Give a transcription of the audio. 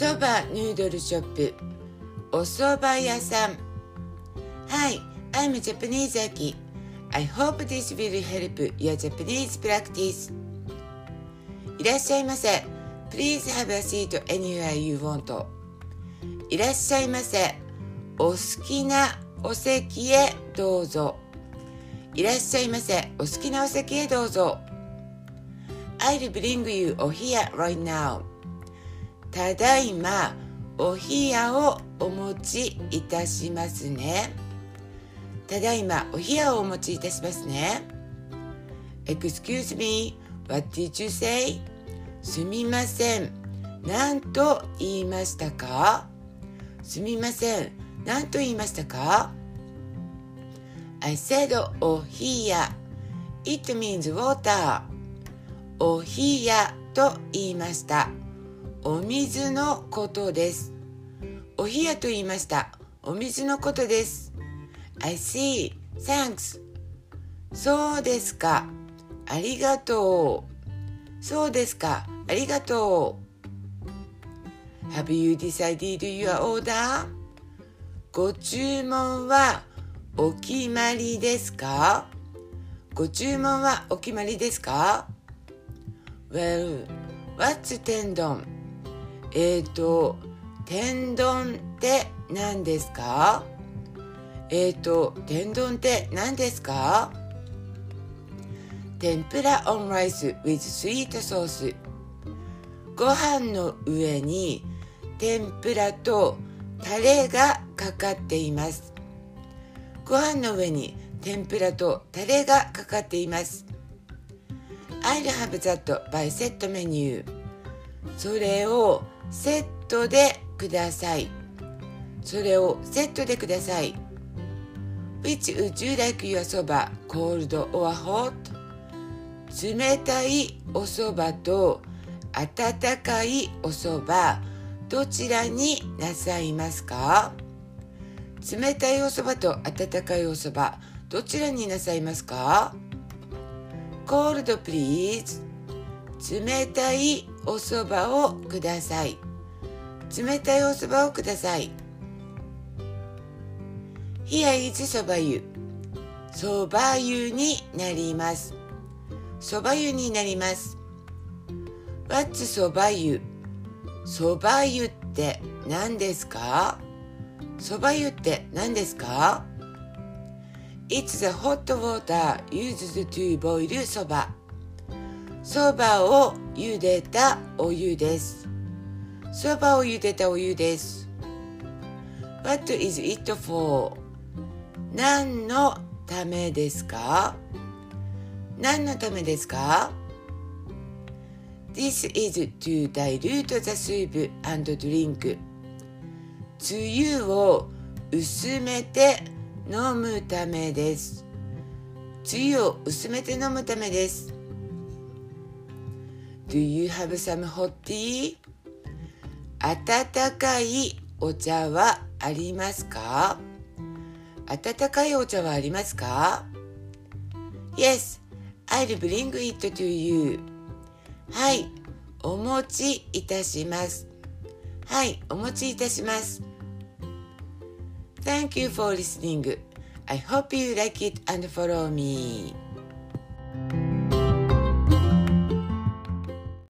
そばヌードルショップお蕎麦屋さん Hi, I'm Japanese Aki I hope this will help your Japanese practice いらっしゃいませ Please have a seat anywhere you want いらっしゃいませお好きなお席へどうぞいらっしゃいませお好きなお席へどうぞ I'll bring you o here right now ただいまお冷やをお持ちいたしますね。ただいまお冷やをお持ちいたしますね。Excuse me, what did you say? すみません。何と言いましたか？すみません。何と言いましたか？I said お冷や It means water お冷やと言いました。お水のことです。お冷やと言いました。お水のことです。I see. Thanks. そうですか。ありがとう。そうですか。ありがとう。Have you decided your order? ご注文はお決まりですか？ご注文はお決まりですか？Well, what's ten 丼えっ、ー、と、天丼って何ですか？えっ、ー、と、天丼って何ですか？天ぷらオンライス with sweet sauce ご飯の上に天ぷらとタレがかかっています。ご飯の上に天ぷらとタレがかかっています。I'll have that by set menu それをセットでくださいそれをセットでください Which would you like your そば cold or hot? 冷たいおそばと温かいおそばどちらになさいますか？冷たいおそばと温かいおそばどちらになさいますか ?Cold please 冷たいおそばをください。冷たいおそばをください。Here is そば湯。そば湯になります。そば湯になります。What's そば湯。そば湯って何ですか？そば湯って何ですか？It's the hot water. Used to boil そばそばを茹でたお湯です。そばを茹でたお湯です。What is it for? 何のためですか？何のためですか？This is to dilute the soup and drink. つゆを薄めて飲むためです。つゆを薄めて飲むためです。Do you have some hot tea? 温かいお茶はありますか温かいお茶はありますか ?Yes, I'll bring it to you. はい、お持ちいたします。はい、お持ちいたします。Thank you for listening. I hope you like it and follow me.